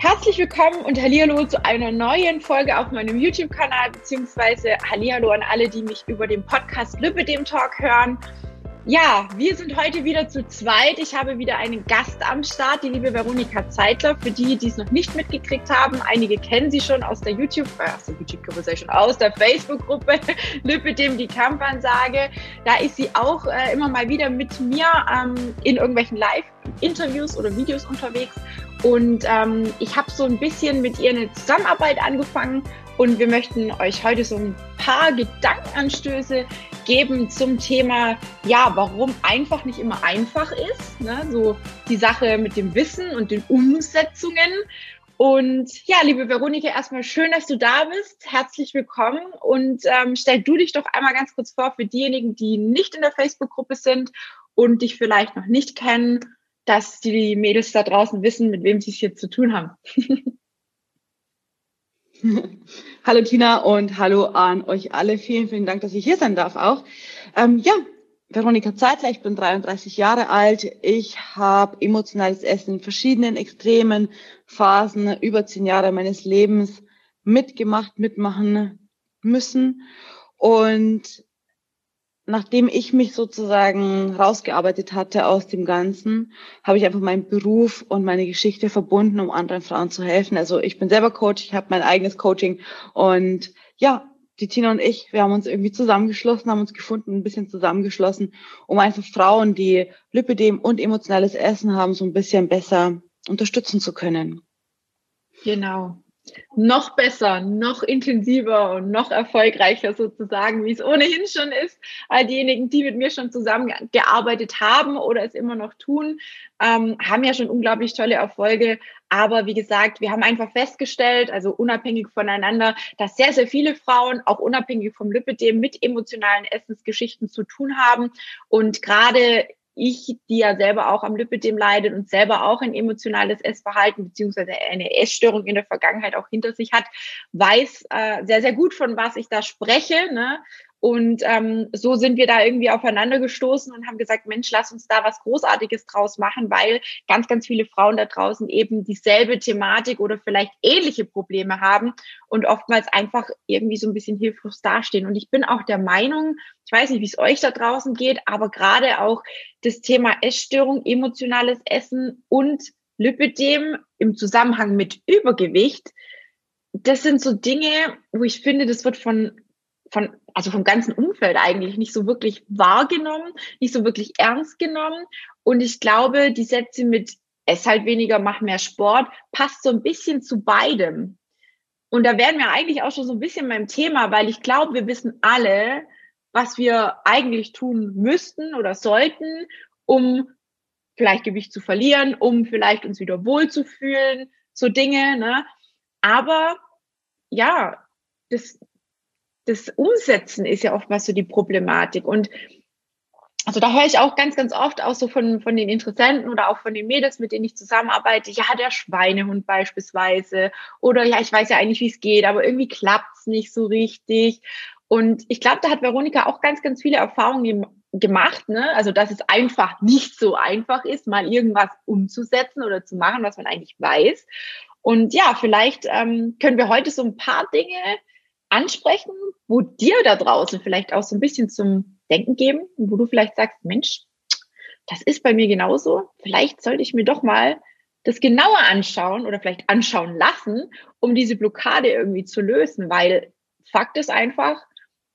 Herzlich willkommen und Hallihallo zu einer neuen Folge auf meinem YouTube-Kanal, beziehungsweise Hallihallo an alle, die mich über den Podcast Lübbedem Talk hören. Ja, wir sind heute wieder zu zweit. Ich habe wieder einen Gast am Start, die liebe Veronika Zeitler. Für die, die es noch nicht mitgekriegt haben, einige kennen sie schon aus der YouTube, äh, aus der YouTube-Gruppe, sei schon aus der Facebook-Gruppe Lippe dem die Kampfansage. Da ist sie auch äh, immer mal wieder mit mir ähm, in irgendwelchen Live-Interviews oder Videos unterwegs. Und ähm, ich habe so ein bisschen mit ihr eine Zusammenarbeit angefangen und wir möchten euch heute so ein paar Gedankenanstöße geben zum Thema, ja, warum einfach nicht immer einfach ist. Ne? So die Sache mit dem Wissen und den Umsetzungen. Und ja, liebe Veronika, erstmal schön, dass du da bist. Herzlich willkommen und ähm, stell du dich doch einmal ganz kurz vor für diejenigen, die nicht in der Facebook-Gruppe sind und dich vielleicht noch nicht kennen, dass die Mädels da draußen wissen, mit wem sie es hier zu tun haben. hallo Tina und hallo an euch alle. Vielen, vielen Dank, dass ich hier sein darf auch. Ähm, ja, Veronika Zeitler, ich bin 33 Jahre alt. Ich habe emotionales Essen in verschiedenen extremen Phasen über zehn Jahre meines Lebens mitgemacht, mitmachen müssen. Und nachdem ich mich sozusagen rausgearbeitet hatte aus dem Ganzen, habe ich einfach meinen Beruf und meine Geschichte verbunden, um anderen Frauen zu helfen. Also ich bin selber Coach, ich habe mein eigenes Coaching und ja, die Tina und ich, wir haben uns irgendwie zusammengeschlossen, haben uns gefunden, ein bisschen zusammengeschlossen, um einfach Frauen, die Lipidem und emotionales Essen haben, so ein bisschen besser unterstützen zu können. Genau noch besser, noch intensiver und noch erfolgreicher sozusagen, wie es ohnehin schon ist. All diejenigen, die mit mir schon zusammengearbeitet haben oder es immer noch tun, ähm, haben ja schon unglaublich tolle Erfolge. Aber wie gesagt, wir haben einfach festgestellt, also unabhängig voneinander, dass sehr, sehr viele Frauen, auch unabhängig vom Lipidem, mit emotionalen Essensgeschichten zu tun haben. Und gerade ich, die ja selber auch am Lipidem leidet und selber auch ein emotionales Essverhalten beziehungsweise eine Essstörung in der Vergangenheit auch hinter sich hat, weiß äh, sehr, sehr gut, von was ich da spreche. Ne? Und ähm, so sind wir da irgendwie aufeinander gestoßen und haben gesagt, Mensch, lass uns da was Großartiges draus machen, weil ganz, ganz viele Frauen da draußen eben dieselbe Thematik oder vielleicht ähnliche Probleme haben und oftmals einfach irgendwie so ein bisschen hilflos dastehen. Und ich bin auch der Meinung, ich weiß nicht, wie es euch da draußen geht, aber gerade auch das Thema Essstörung, emotionales Essen und Lipidem im Zusammenhang mit Übergewicht, das sind so Dinge, wo ich finde, das wird von von, also vom ganzen Umfeld eigentlich nicht so wirklich wahrgenommen, nicht so wirklich ernst genommen. Und ich glaube, die Sätze mit ess halt weniger, mach mehr Sport, passt so ein bisschen zu beidem. Und da wären wir eigentlich auch schon so ein bisschen beim Thema, weil ich glaube, wir wissen alle, was wir eigentlich tun müssten oder sollten, um vielleicht Gewicht zu verlieren, um vielleicht uns wieder wohlzufühlen, so Dinge, ne? Aber ja, das, das Umsetzen ist ja oftmals so die Problematik. Und also da höre ich auch ganz, ganz oft auch so von, von den Interessenten oder auch von den Mädels, mit denen ich zusammenarbeite, ja, der Schweinehund beispielsweise. Oder ja, ich weiß ja eigentlich, wie es geht, aber irgendwie klappt es nicht so richtig. Und ich glaube, da hat Veronika auch ganz, ganz viele Erfahrungen gemacht, ne? Also dass es einfach nicht so einfach ist, mal irgendwas umzusetzen oder zu machen, was man eigentlich weiß. Und ja, vielleicht ähm, können wir heute so ein paar Dinge ansprechen, wo dir da draußen vielleicht auch so ein bisschen zum Denken geben, wo du vielleicht sagst, Mensch, das ist bei mir genauso. Vielleicht sollte ich mir doch mal das genauer anschauen oder vielleicht anschauen lassen, um diese Blockade irgendwie zu lösen, weil Fakt ist einfach,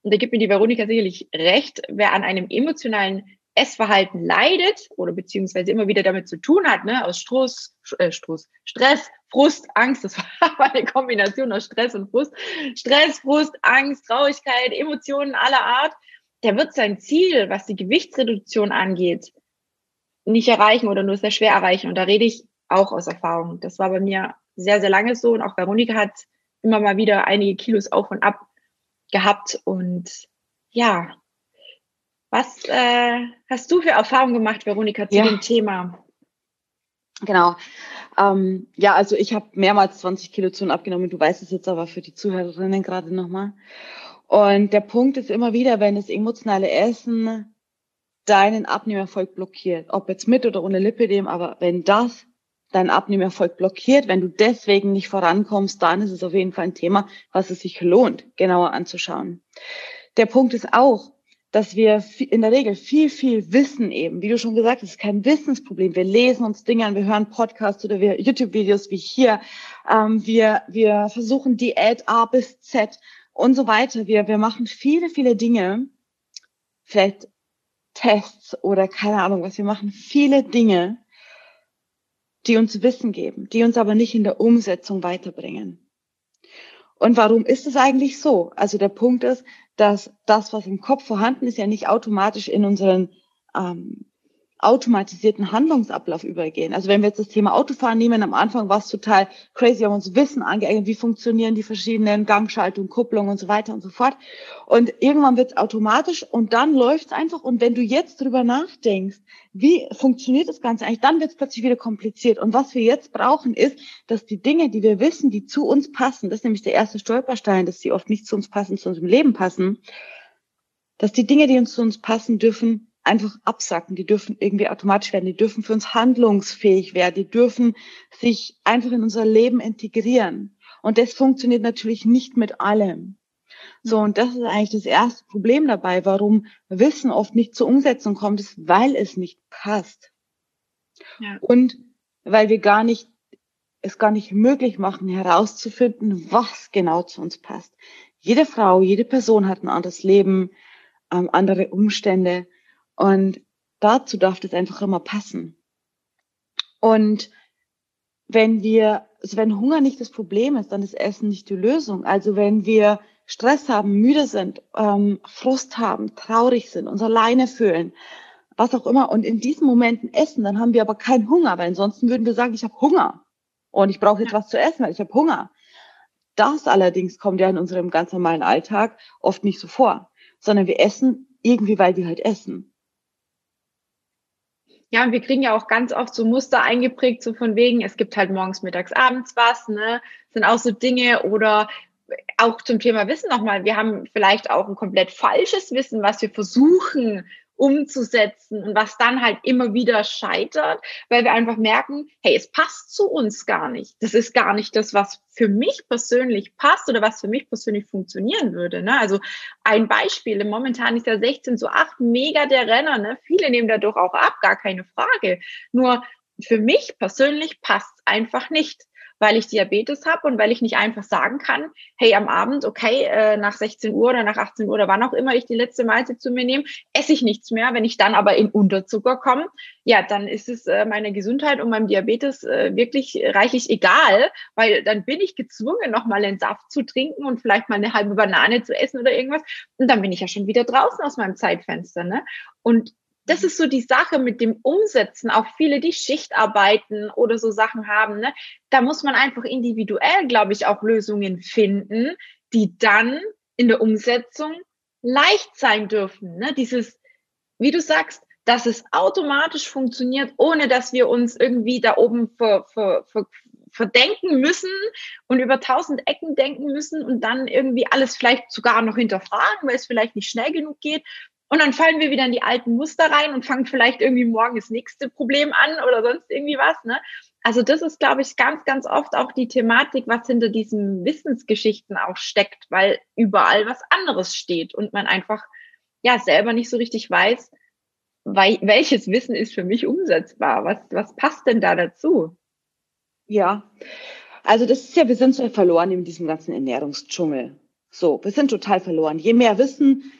und da gibt mir die Veronika sicherlich recht, wer an einem emotionalen Essverhalten leidet oder beziehungsweise immer wieder damit zu tun hat, ne, aus Stress, äh, Stress, Stress, Frust, Angst, das war eine Kombination aus Stress und Frust, Stress, Frust, Angst, Traurigkeit, Emotionen aller Art, der wird sein Ziel, was die Gewichtsreduktion angeht, nicht erreichen oder nur sehr schwer erreichen. Und da rede ich auch aus Erfahrung. Das war bei mir sehr, sehr lange so und auch Veronika hat immer mal wieder einige Kilos auf und ab gehabt und ja, was äh, hast du für Erfahrungen gemacht, Veronika, zu ja. dem Thema? Genau. Ähm, ja, also ich habe mehrmals 20 Kilo zu und abgenommen. Du weißt es jetzt aber für die Zuhörerinnen gerade nochmal. Und der Punkt ist immer wieder, wenn das emotionale Essen deinen Abnehmerfolg blockiert, ob jetzt mit oder ohne Lipidem, aber wenn das dein Abnehmerfolg blockiert, wenn du deswegen nicht vorankommst, dann ist es auf jeden Fall ein Thema, was es sich lohnt, genauer anzuschauen. Der Punkt ist auch, dass wir in der Regel viel, viel wissen eben. Wie du schon gesagt hast, ist kein Wissensproblem. Wir lesen uns Dinge an, wir hören Podcasts oder YouTube-Videos wie hier. Ähm, wir, wir versuchen Diät A bis Z und so weiter. Wir, wir machen viele, viele Dinge, vielleicht Tests oder keine Ahnung was. Wir machen viele Dinge, die uns Wissen geben, die uns aber nicht in der Umsetzung weiterbringen. Und warum ist es eigentlich so? Also der Punkt ist, dass das, was im Kopf vorhanden ist, ja nicht automatisch in unseren ähm, automatisierten Handlungsablauf übergehen. Also wenn wir jetzt das Thema Autofahren nehmen, am Anfang war es total crazy, haben uns Wissen angeeignet, wie funktionieren die verschiedenen Gangschaltungen, Kupplungen und so weiter und so fort. Und irgendwann wird es automatisch und dann läuft es einfach. Und wenn du jetzt drüber nachdenkst, wie funktioniert das Ganze eigentlich, dann wird es plötzlich wieder kompliziert. Und was wir jetzt brauchen, ist, dass die Dinge, die wir wissen, die zu uns passen, das ist nämlich der erste Stolperstein, dass sie oft nicht zu uns passen, zu unserem Leben passen, dass die Dinge, die uns zu uns passen, dürfen einfach absacken, die dürfen irgendwie automatisch werden, die dürfen für uns handlungsfähig werden, die dürfen sich einfach in unser Leben integrieren. Und das funktioniert natürlich nicht mit allem. So, und das ist eigentlich das erste Problem dabei, warum Wissen oft nicht zur Umsetzung kommt, ist, weil es nicht passt. Ja. Und weil wir gar nicht, es gar nicht möglich machen, herauszufinden, was genau zu uns passt. Jede Frau, jede Person hat ein anderes Leben, ähm, andere Umstände. Und dazu darf das einfach immer passen. Und wenn wir, also wenn Hunger nicht das Problem ist, dann ist Essen nicht die Lösung. Also wenn wir Stress haben, müde sind, ähm, Frust haben, traurig sind, uns alleine fühlen, was auch immer, und in diesen Momenten essen, dann haben wir aber keinen Hunger, weil ansonsten würden wir sagen, ich habe Hunger und ich brauche jetzt was zu essen, weil ich habe Hunger. Das allerdings kommt ja in unserem ganz normalen Alltag oft nicht so vor, sondern wir essen irgendwie, weil wir halt essen. Ja, und wir kriegen ja auch ganz oft so Muster eingeprägt, so von wegen, es gibt halt morgens, mittags, abends was, ne? Sind auch so Dinge oder auch zum Thema Wissen nochmal. Wir haben vielleicht auch ein komplett falsches Wissen, was wir versuchen umzusetzen und was dann halt immer wieder scheitert, weil wir einfach merken, hey, es passt zu uns gar nicht. Das ist gar nicht das, was für mich persönlich passt oder was für mich persönlich funktionieren würde. Ne? Also ein Beispiel, momentan ist ja 16 zu 8 mega der Renner. Ne? Viele nehmen dadurch auch ab, gar keine Frage. Nur für mich persönlich passt einfach nicht weil ich Diabetes habe und weil ich nicht einfach sagen kann, hey, am Abend, okay, äh, nach 16 Uhr oder nach 18 Uhr oder wann auch immer ich die letzte Mahlzeit zu mir nehme, esse ich nichts mehr. Wenn ich dann aber in Unterzucker komme, ja, dann ist es äh, meiner Gesundheit und meinem Diabetes äh, wirklich reichlich egal, weil dann bin ich gezwungen, nochmal einen Saft zu trinken und vielleicht mal eine halbe Banane zu essen oder irgendwas. Und dann bin ich ja schon wieder draußen aus meinem Zeitfenster. Ne? Und das ist so die Sache mit dem Umsetzen. Auch viele, die Schicht arbeiten oder so Sachen haben, ne? da muss man einfach individuell, glaube ich, auch Lösungen finden, die dann in der Umsetzung leicht sein dürfen. Ne? Dieses, wie du sagst, dass es automatisch funktioniert, ohne dass wir uns irgendwie da oben ver, ver, ver, verdenken müssen und über tausend Ecken denken müssen und dann irgendwie alles vielleicht sogar noch hinterfragen, weil es vielleicht nicht schnell genug geht, und dann fallen wir wieder in die alten Muster rein und fangen vielleicht irgendwie morgen das nächste Problem an oder sonst irgendwie was. Ne? Also das ist, glaube ich, ganz, ganz oft auch die Thematik, was hinter diesen Wissensgeschichten auch steckt, weil überall was anderes steht und man einfach ja selber nicht so richtig weiß, welches Wissen ist für mich umsetzbar? Was, was passt denn da dazu? Ja, also das ist ja, wir sind so verloren in diesem ganzen Ernährungsdschungel. So, wir sind total verloren. Je mehr Wissen,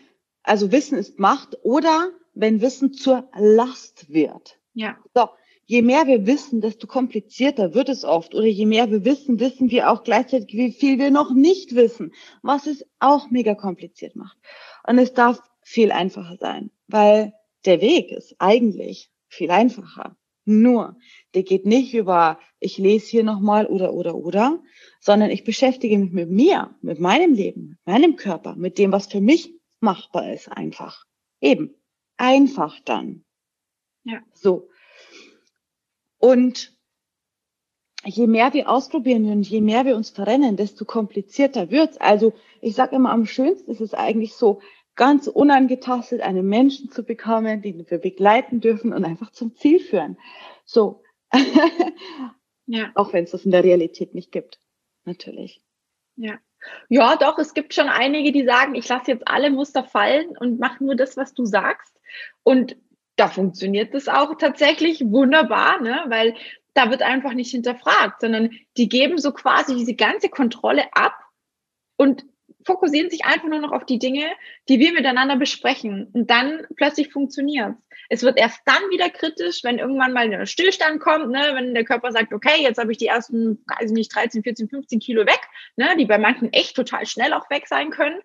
also Wissen ist Macht oder wenn Wissen zur Last wird. Ja. So, je mehr wir wissen, desto komplizierter wird es oft. Oder je mehr wir wissen, wissen wir auch gleichzeitig, wie viel wir noch nicht wissen, was es auch mega kompliziert macht. Und es darf viel einfacher sein, weil der Weg ist eigentlich viel einfacher. Nur, der geht nicht über, ich lese hier nochmal oder, oder, oder, sondern ich beschäftige mich mit mir, mit meinem Leben, mit meinem Körper, mit dem, was für mich machbar ist einfach. Eben. Einfach dann. Ja. So. Und je mehr wir ausprobieren und je mehr wir uns verrennen, desto komplizierter wird's. Also ich sage immer, am schönsten ist es eigentlich so, ganz unangetastet einen Menschen zu bekommen, den wir begleiten dürfen und einfach zum Ziel führen. So. Ja. Auch wenn es das in der Realität nicht gibt. Natürlich. Ja. Ja, doch, es gibt schon einige, die sagen, ich lasse jetzt alle Muster fallen und mache nur das, was du sagst. Und da funktioniert das auch tatsächlich wunderbar, ne? weil da wird einfach nicht hinterfragt, sondern die geben so quasi diese ganze Kontrolle ab und fokussieren sich einfach nur noch auf die Dinge, die wir miteinander besprechen. Und dann plötzlich funktioniert es. wird erst dann wieder kritisch, wenn irgendwann mal ein Stillstand kommt, ne? wenn der Körper sagt, okay, jetzt habe ich die ersten, weiß nicht, 13, 14, 15 Kilo weg, ne? die bei manchen echt total schnell auch weg sein können.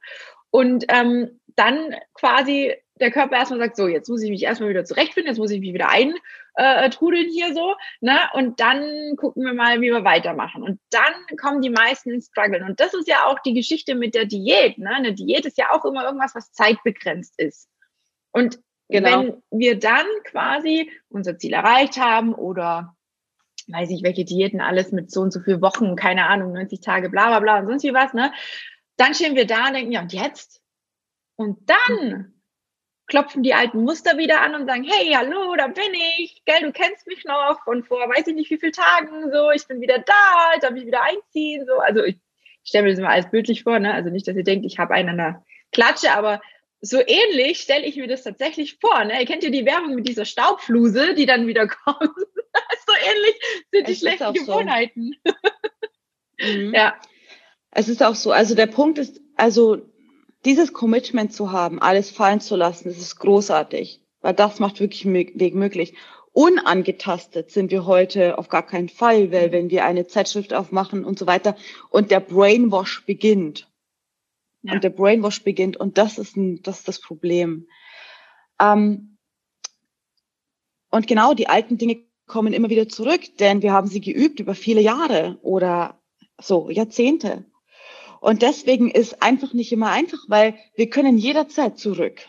Und ähm, dann quasi der Körper erstmal sagt, so, jetzt muss ich mich erstmal wieder zurechtfinden, jetzt muss ich mich wieder eintrudeln äh, hier so, ne? Und dann gucken wir mal, wie wir weitermachen. Und dann kommen die meisten ins Struggle. Und das ist ja auch die Geschichte mit der Diät, ne? Eine Diät ist ja auch immer irgendwas, was zeitbegrenzt ist. Und genau. wenn wir dann quasi unser Ziel erreicht haben oder weiß ich, welche Diäten alles mit so und so viel Wochen, keine Ahnung, 90 Tage, bla bla bla und sonst wie was, ne? Dann stehen wir da und denken, ja, und jetzt? Und dann klopfen die alten Muster wieder an und sagen, hey, hallo, da bin ich, gell, du kennst mich noch von vor weiß ich nicht wie viel Tagen, so, ich bin wieder da, ich darf mich wieder einziehen, so. Also ich stelle mir das mal alles bildlich vor, ne? Also nicht, dass ihr denkt, ich habe einen an der Klatsche, aber so ähnlich stelle ich mir das tatsächlich vor. Ne? Ihr kennt ja die Werbung mit dieser Staubfluse, die dann wieder kommt. so ähnlich sind die es schlechten Gewohnheiten. So. mhm. Ja. Es ist auch so. Also der Punkt ist, also dieses Commitment zu haben, alles fallen zu lassen, das ist großartig, weil das macht wirklich Weg möglich. Unangetastet sind wir heute auf gar keinen Fall, weil wenn wir eine Zeitschrift aufmachen und so weiter und der Brainwash beginnt. Ja. Und der Brainwash beginnt und das ist, ein, das, ist das Problem. Ähm, und genau die alten Dinge kommen immer wieder zurück, denn wir haben sie geübt über viele Jahre oder so Jahrzehnte. Und deswegen ist einfach nicht immer einfach, weil wir können jederzeit zurück.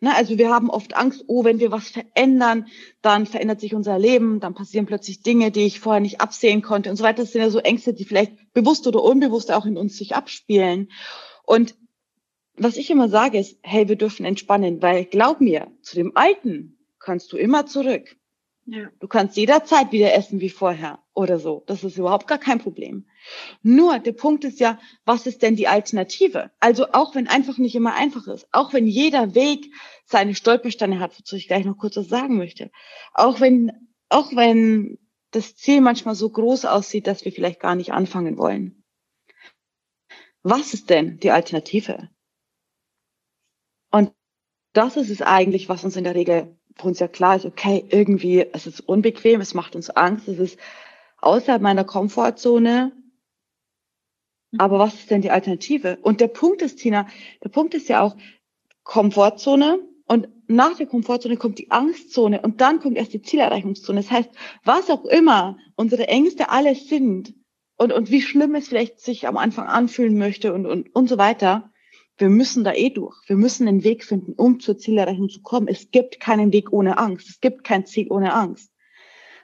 Ne, also wir haben oft Angst, oh, wenn wir was verändern, dann verändert sich unser Leben, dann passieren plötzlich Dinge, die ich vorher nicht absehen konnte und so weiter. Das sind ja so Ängste, die vielleicht bewusst oder unbewusst auch in uns sich abspielen. Und was ich immer sage ist, hey, wir dürfen entspannen, weil glaub mir, zu dem Alten kannst du immer zurück. Ja. Du kannst jederzeit wieder essen wie vorher oder so. Das ist überhaupt gar kein Problem. Nur der Punkt ist ja, was ist denn die Alternative? Also auch wenn einfach nicht immer einfach ist, auch wenn jeder Weg seine Stolpersteine hat, wozu ich gleich noch kurz was sagen möchte, auch wenn, auch wenn das Ziel manchmal so groß aussieht, dass wir vielleicht gar nicht anfangen wollen. Was ist denn die Alternative? Und das ist es eigentlich, was uns in der Regel für uns ja klar ist, okay, irgendwie, es ist unbequem, es macht uns Angst, es ist außerhalb meiner Komfortzone. Mhm. Aber was ist denn die Alternative? Und der Punkt ist, Tina, der Punkt ist ja auch Komfortzone und nach der Komfortzone kommt die Angstzone und dann kommt erst die Zielerreichungszone. Das heißt, was auch immer unsere Ängste alles sind und, und wie schlimm es vielleicht sich am Anfang anfühlen möchte und, und, und so weiter, wir müssen da eh durch. Wir müssen einen Weg finden, um zur Zielerreichung zu kommen. Es gibt keinen Weg ohne Angst. Es gibt kein Ziel ohne Angst.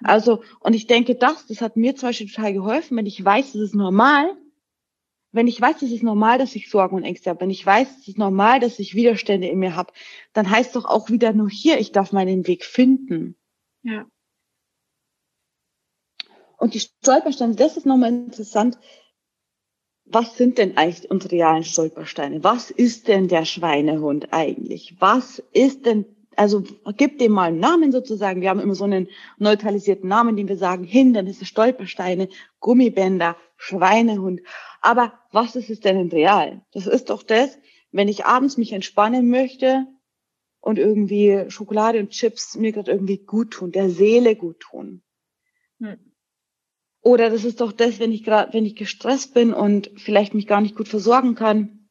Also, und ich denke, das, das hat mir zum Beispiel total geholfen, wenn ich weiß, es ist normal, wenn ich weiß, es ist normal, dass ich Sorgen und Ängste habe, wenn ich weiß, es ist normal, dass ich Widerstände in mir habe, dann heißt doch auch wieder nur hier, ich darf meinen Weg finden. Ja. Und die Stolpersteine, das ist nochmal interessant, was sind denn eigentlich unsere realen Stolpersteine? Was ist denn der Schweinehund eigentlich? Was ist denn, also gib dem mal einen Namen sozusagen. Wir haben immer so einen neutralisierten Namen, den wir sagen, Hindernisse, Stolpersteine, Gummibänder, Schweinehund. Aber was ist es denn in real? Das ist doch das, wenn ich abends mich entspannen möchte und irgendwie Schokolade und Chips mir gerade irgendwie gut tun, der Seele gut tun. Hm oder das ist doch das, wenn ich gerade, wenn ich gestresst bin und vielleicht mich gar nicht gut versorgen kann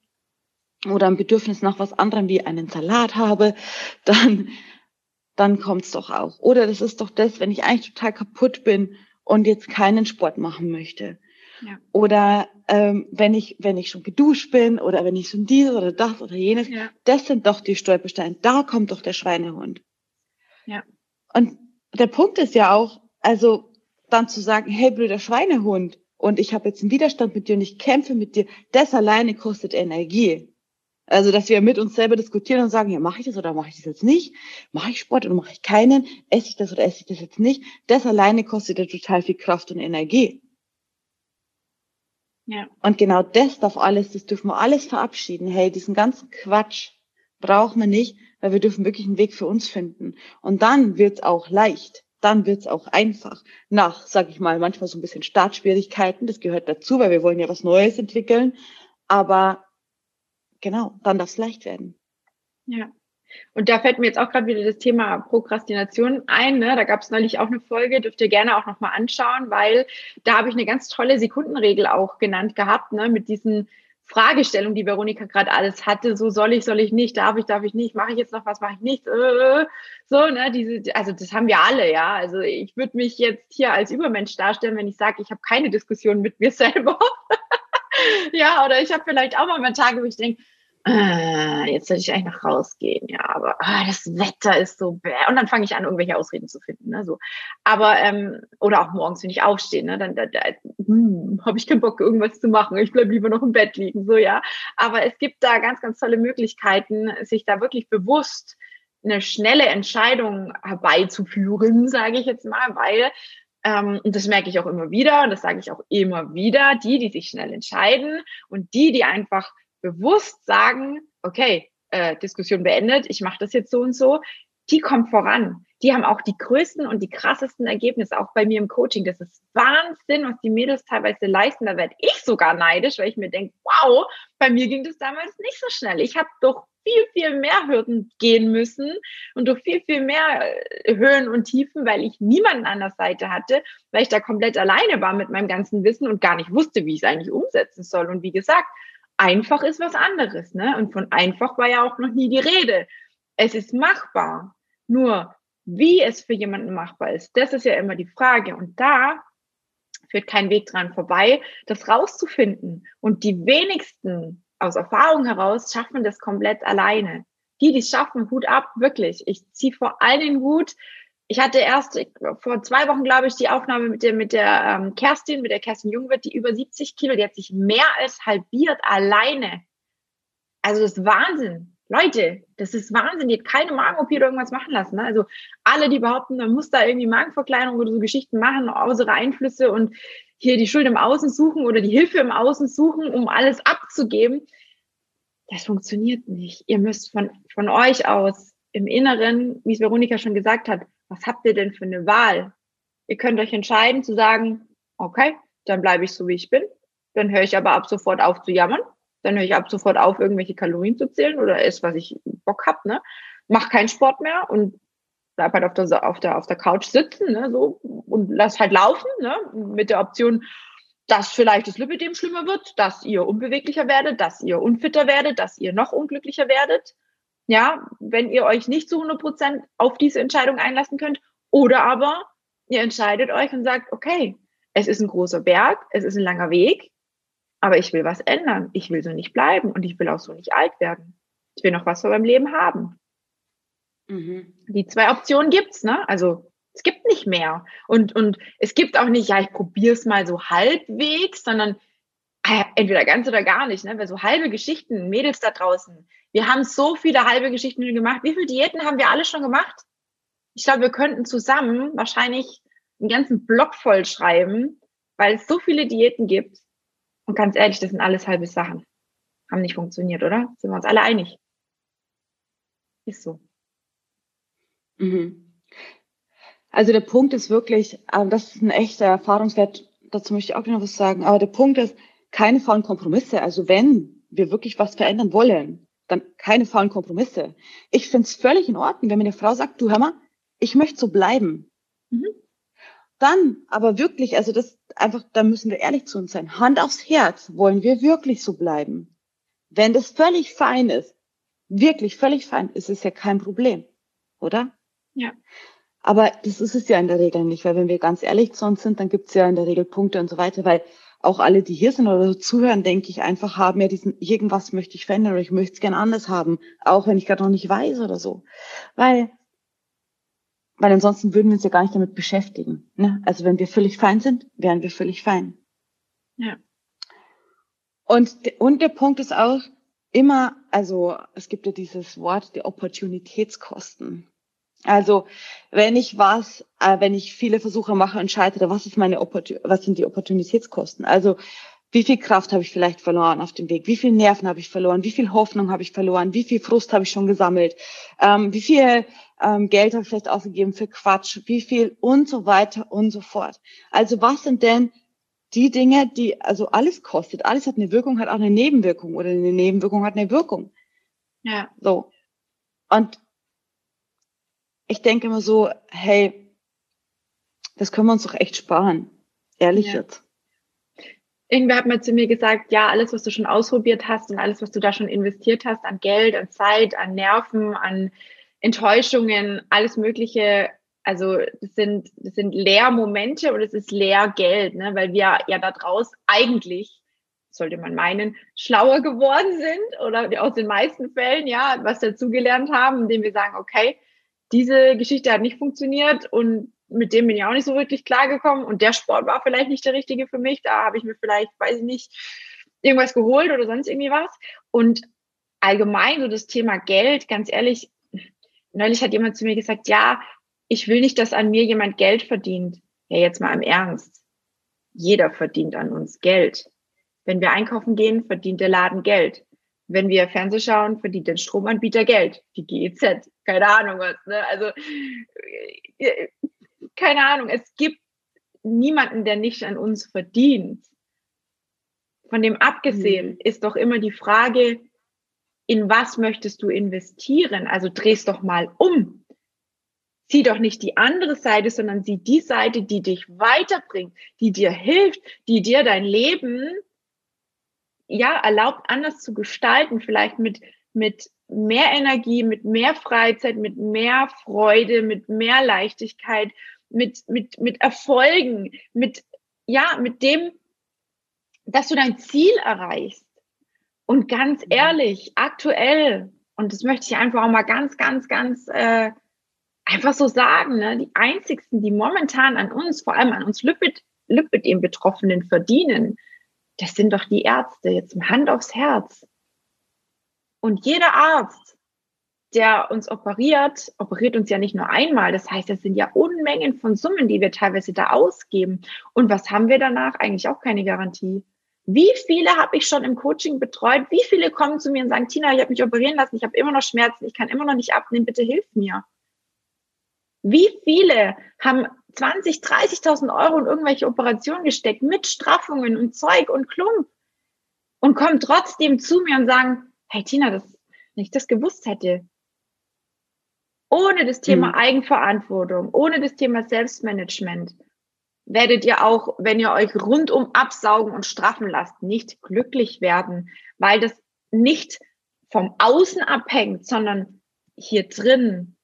oder ein Bedürfnis nach was anderem wie einen Salat habe, dann, dann kommt's doch auch. Oder das ist doch das, wenn ich eigentlich total kaputt bin und jetzt keinen Sport machen möchte. Ja. Oder ähm, wenn ich wenn ich schon geduscht bin oder wenn ich schon dieses oder das oder jenes, ja. das sind doch die Stolpersteine. Da kommt doch der Schweinehund. Ja. Und der Punkt ist ja auch, also dann zu sagen, hey blöder Schweinehund, und ich habe jetzt einen Widerstand mit dir und ich kämpfe mit dir, das alleine kostet Energie. Also, dass wir mit uns selber diskutieren und sagen, ja, mache ich das oder mache ich das jetzt nicht? Mache ich Sport oder mache ich keinen? Esse ich das oder esse ich das jetzt nicht? Das alleine kostet ja total viel Kraft und Energie. Ja. Und genau das darf alles, das dürfen wir alles verabschieden. Hey, diesen ganzen Quatsch brauchen wir nicht, weil wir dürfen wirklich einen Weg für uns finden. Und dann wird's auch leicht. Dann wird's auch einfach. Nach, sag ich mal, manchmal so ein bisschen Startschwierigkeiten. Das gehört dazu, weil wir wollen ja was Neues entwickeln. Aber genau, dann darf es leicht werden. Ja. Und da fällt mir jetzt auch gerade wieder das Thema Prokrastination ein. Ne? Da gab es neulich auch eine Folge, dürft ihr gerne auch nochmal anschauen, weil da habe ich eine ganz tolle Sekundenregel auch genannt gehabt, ne? mit diesen Fragestellungen, die Veronika gerade alles hatte. So soll ich, soll ich nicht, darf ich, darf ich nicht, mache ich jetzt noch was, mache ich nicht. Äh, so, ne, diese, also das haben wir alle, ja. Also ich würde mich jetzt hier als Übermensch darstellen, wenn ich sage, ich habe keine Diskussion mit mir selber. ja, oder ich habe vielleicht auch mal Tage, wo ich denke, äh, jetzt sollte ich eigentlich noch rausgehen, ja, aber ah, das Wetter ist so bäh. Und dann fange ich an, irgendwelche Ausreden zu finden, ne, so. Aber, ähm, oder auch morgens, wenn ich aufstehe, ne, dann da, da, hm, habe ich keinen Bock, irgendwas zu machen. Ich bleib lieber noch im Bett liegen, so, ja. Aber es gibt da ganz, ganz tolle Möglichkeiten, sich da wirklich bewusst eine schnelle Entscheidung herbeizuführen, sage ich jetzt mal, weil ähm, und das merke ich auch immer wieder und das sage ich auch immer wieder, die, die sich schnell entscheiden und die, die einfach bewusst sagen, okay, äh, Diskussion beendet, ich mache das jetzt so und so, die kommen voran. Die haben auch die größten und die krassesten Ergebnisse, auch bei mir im Coaching. Das ist Wahnsinn, was die Mädels teilweise leisten. Da werde ich sogar neidisch, weil ich mir denke, wow, bei mir ging das damals nicht so schnell. Ich habe doch viel, viel mehr Hürden gehen müssen und durch viel, viel mehr äh, Höhen und Tiefen, weil ich niemanden an der Seite hatte, weil ich da komplett alleine war mit meinem ganzen Wissen und gar nicht wusste, wie ich es eigentlich umsetzen soll. Und wie gesagt, einfach ist was anderes. Ne? Und von einfach war ja auch noch nie die Rede. Es ist machbar. Nur wie es für jemanden machbar ist, das ist ja immer die Frage. Und da führt kein Weg dran vorbei, das rauszufinden. Und die wenigsten aus Erfahrung heraus schaffen das komplett alleine. Die, die es schaffen, Hut ab, wirklich. Ich ziehe vor allen Hut ich hatte erst vor zwei Wochen, glaube ich, die Aufnahme mit der, mit der ähm, Kerstin, mit der Kerstin Jungwirth, die über 70 Kilo, die hat sich mehr als halbiert alleine. Also das ist Wahnsinn. Leute, das ist Wahnsinn. Die hat keine Magen-OP oder irgendwas machen lassen. Ne? Also alle, die behaupten, man muss da irgendwie Magenverkleinerung oder so Geschichten machen, äußere Einflüsse und hier die Schuld im Außen suchen oder die Hilfe im Außen suchen, um alles abzugeben. Das funktioniert nicht. Ihr müsst von, von euch aus im Inneren, wie es Veronika schon gesagt hat, was habt ihr denn für eine Wahl? Ihr könnt euch entscheiden zu sagen, okay, dann bleibe ich so, wie ich bin. Dann höre ich aber ab sofort auf zu jammern. Dann höre ich ab sofort auf, irgendwelche Kalorien zu zählen oder esse, was ich Bock hab. Ne? Mach keinen Sport mehr und bleib halt auf der, auf der, auf der Couch sitzen ne? so, und lass halt laufen ne? mit der Option, dass vielleicht das Lipidem schlimmer wird, dass ihr unbeweglicher werdet, dass ihr unfitter werdet, dass ihr noch unglücklicher werdet. Ja, wenn ihr euch nicht zu 100 Prozent auf diese Entscheidung einlassen könnt. Oder aber ihr entscheidet euch und sagt, okay, es ist ein großer Berg, es ist ein langer Weg, aber ich will was ändern. Ich will so nicht bleiben und ich will auch so nicht alt werden. Ich will noch was von meinem Leben haben. Mhm. Die zwei Optionen gibt's, ne? Also es gibt nicht mehr. Und, und es gibt auch nicht, ja, ich probiere es mal so halbwegs, sondern entweder ganz oder gar nicht, ne? Weil so halbe Geschichten, Mädels da draußen, wir haben so viele halbe Geschichten gemacht. Wie viele Diäten haben wir alle schon gemacht? Ich glaube, wir könnten zusammen wahrscheinlich einen ganzen Blog voll schreiben, weil es so viele Diäten gibt. Und ganz ehrlich, das sind alles halbe Sachen. Haben nicht funktioniert, oder? Sind wir uns alle einig? Ist so. Mhm. Also der Punkt ist wirklich, ähm, das ist ein echter Erfahrungswert, dazu möchte ich auch noch was sagen, aber der Punkt ist, keine faulen Kompromisse. Also wenn wir wirklich was verändern wollen, dann keine faulen Kompromisse. Ich finde es völlig in Ordnung, wenn mir eine Frau sagt, du hör mal, ich möchte so bleiben. Mhm. Dann aber wirklich, also das einfach, da müssen wir ehrlich zu uns sein. Hand aufs Herz, wollen wir wirklich so bleiben? Wenn das völlig fein ist, wirklich völlig fein, ist es ja kein Problem, oder? Ja. Aber das ist es ja in der Regel nicht, weil wenn wir ganz ehrlich zu uns sind, dann gibt es ja in der Regel Punkte und so weiter, weil auch alle, die hier sind oder so zuhören, denke ich einfach, haben ja diesen, irgendwas möchte ich verändern oder ich möchte es gern anders haben, auch wenn ich gerade noch nicht weiß oder so. Weil, weil ansonsten würden wir uns ja gar nicht damit beschäftigen. Ne? Also wenn wir völlig fein sind, wären wir völlig fein. Ja. Und, und der Punkt ist auch, immer, also es gibt ja dieses Wort, die Opportunitätskosten. Also wenn ich was, äh, wenn ich viele Versuche mache und scheitere, was ist meine was sind die Opportunitätskosten? Also wie viel Kraft habe ich vielleicht verloren auf dem Weg? Wie viel Nerven habe ich verloren? Wie viel Hoffnung habe ich verloren? Wie viel Frust habe ich schon gesammelt? Ähm, wie viel ähm, Geld habe ich vielleicht ausgegeben für Quatsch? Wie viel und so weiter und so fort? Also was sind denn die Dinge, die, also alles kostet, alles hat eine Wirkung, hat auch eine Nebenwirkung oder eine Nebenwirkung hat eine Wirkung. Ja. So. Und ich denke immer so, hey, das können wir uns doch echt sparen. Ehrlich ja. jetzt. Irgendwer hat mal zu mir gesagt, ja, alles, was du schon ausprobiert hast und alles, was du da schon investiert hast an Geld, an Zeit, an Nerven, an Enttäuschungen, alles Mögliche, also das sind, das sind Lehrmomente und es ist Lehrgeld, ne? weil wir ja daraus eigentlich, sollte man meinen, schlauer geworden sind oder aus den meisten Fällen, ja, was dazugelernt haben, indem wir sagen, okay, diese Geschichte hat nicht funktioniert und mit dem bin ich auch nicht so wirklich klargekommen und der Sport war vielleicht nicht der richtige für mich. Da habe ich mir vielleicht, weiß ich nicht, irgendwas geholt oder sonst irgendwie was. Und allgemein so das Thema Geld, ganz ehrlich, neulich hat jemand zu mir gesagt, ja, ich will nicht, dass an mir jemand Geld verdient. Ja, jetzt mal im Ernst. Jeder verdient an uns Geld. Wenn wir einkaufen gehen, verdient der Laden Geld. Wenn wir Fernseh schauen, verdient der Stromanbieter Geld. Die GEZ. Keine Ahnung was. Ne? Also, äh, keine Ahnung. Es gibt niemanden, der nicht an uns verdient. Von dem abgesehen mhm. ist doch immer die Frage, in was möchtest du investieren? Also drehst doch mal um sieh doch nicht die andere Seite, sondern sieh die Seite, die dich weiterbringt, die dir hilft, die dir dein Leben ja erlaubt, anders zu gestalten, vielleicht mit, mit mehr Energie, mit mehr Freizeit, mit mehr Freude, mit mehr Leichtigkeit, mit, mit, mit Erfolgen, mit, ja, mit dem, dass du dein Ziel erreichst. Und ganz mhm. ehrlich, aktuell, und das möchte ich einfach auch mal ganz, ganz, ganz äh, einfach so sagen, ne, die einzigsten, die momentan an uns, vor allem an uns Lipid, Lipidem-Betroffenen verdienen, das sind doch die Ärzte, jetzt Hand aufs Herz. Und jeder Arzt, der uns operiert, operiert uns ja nicht nur einmal. Das heißt, es sind ja Unmengen von Summen, die wir teilweise da ausgeben. Und was haben wir danach? Eigentlich auch keine Garantie. Wie viele habe ich schon im Coaching betreut? Wie viele kommen zu mir und sagen, Tina, ich habe mich operieren lassen, ich habe immer noch Schmerzen, ich kann immer noch nicht abnehmen, bitte hilf mir. Wie viele haben 20, 30.000 Euro in irgendwelche Operationen gesteckt mit Straffungen und Zeug und Klump und kommen trotzdem zu mir und sagen, hey Tina, das, wenn ich das gewusst hätte, ohne das Thema mhm. Eigenverantwortung, ohne das Thema Selbstmanagement, werdet ihr auch, wenn ihr euch rundum absaugen und straffen lasst, nicht glücklich werden, weil das nicht vom Außen abhängt, sondern hier drin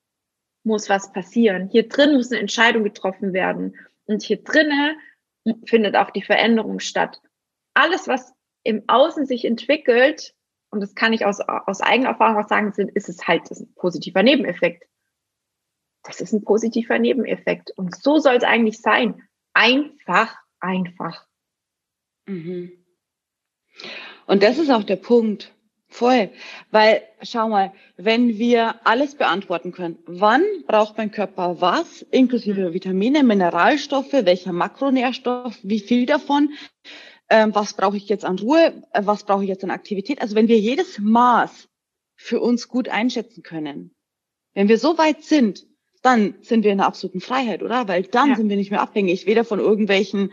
muss was passieren. Hier drin muss eine Entscheidung getroffen werden. Und hier drinnen findet auch die Veränderung statt. Alles, was im Außen sich entwickelt, und das kann ich aus, aus eigener Erfahrung auch sagen, ist es halt ein positiver Nebeneffekt. Das ist ein positiver Nebeneffekt. Und so soll es eigentlich sein. Einfach, einfach. Mhm. Und das ist auch der Punkt. Voll, weil schau mal, wenn wir alles beantworten können, wann braucht mein Körper was, inklusive Vitamine, Mineralstoffe, welcher Makronährstoff, wie viel davon, ähm, was brauche ich jetzt an Ruhe, äh, was brauche ich jetzt an Aktivität. Also wenn wir jedes Maß für uns gut einschätzen können, wenn wir so weit sind, dann sind wir in der absoluten Freiheit, oder? Weil dann ja. sind wir nicht mehr abhängig, weder von irgendwelchen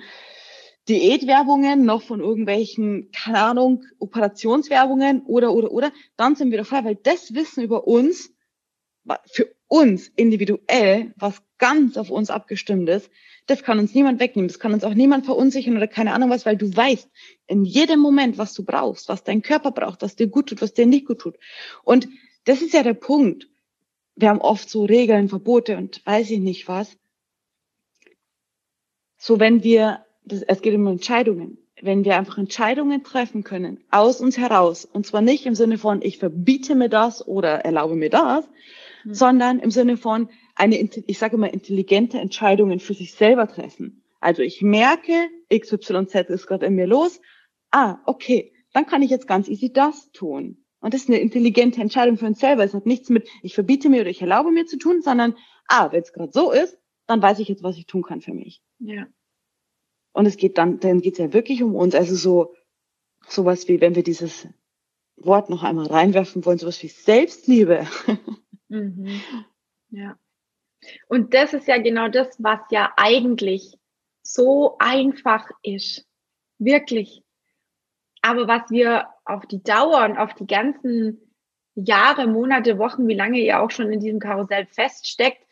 Diätwerbungen, noch von irgendwelchen, keine Ahnung, Operationswerbungen oder, oder, oder, dann sind wir doch frei, weil das Wissen über uns, für uns individuell, was ganz auf uns abgestimmt ist, das kann uns niemand wegnehmen, das kann uns auch niemand verunsichern oder keine Ahnung was, weil du weißt in jedem Moment, was du brauchst, was dein Körper braucht, was dir gut tut, was dir nicht gut tut. Und das ist ja der Punkt. Wir haben oft so Regeln, Verbote und weiß ich nicht was. So, wenn wir das, es geht um Entscheidungen. Wenn wir einfach Entscheidungen treffen können, aus uns heraus, und zwar nicht im Sinne von, ich verbiete mir das oder erlaube mir das, mhm. sondern im Sinne von eine, ich sage immer, intelligente Entscheidungen für sich selber treffen. Also ich merke, XYZ ist gerade in mir los. Ah, okay, dann kann ich jetzt ganz easy das tun. Und das ist eine intelligente Entscheidung für uns selber. Es hat nichts mit, ich verbiete mir oder ich erlaube mir zu tun, sondern, ah, wenn es gerade so ist, dann weiß ich jetzt, was ich tun kann für mich. Ja. Und es geht dann, dann geht es ja wirklich um uns. Also so, sowas wie, wenn wir dieses Wort noch einmal reinwerfen wollen, sowas wie Selbstliebe. Mhm. Ja. Und das ist ja genau das, was ja eigentlich so einfach ist. Wirklich. Aber was wir auf die Dauer und auf die ganzen Jahre, Monate, Wochen, wie lange ihr auch schon in diesem Karussell feststeckt,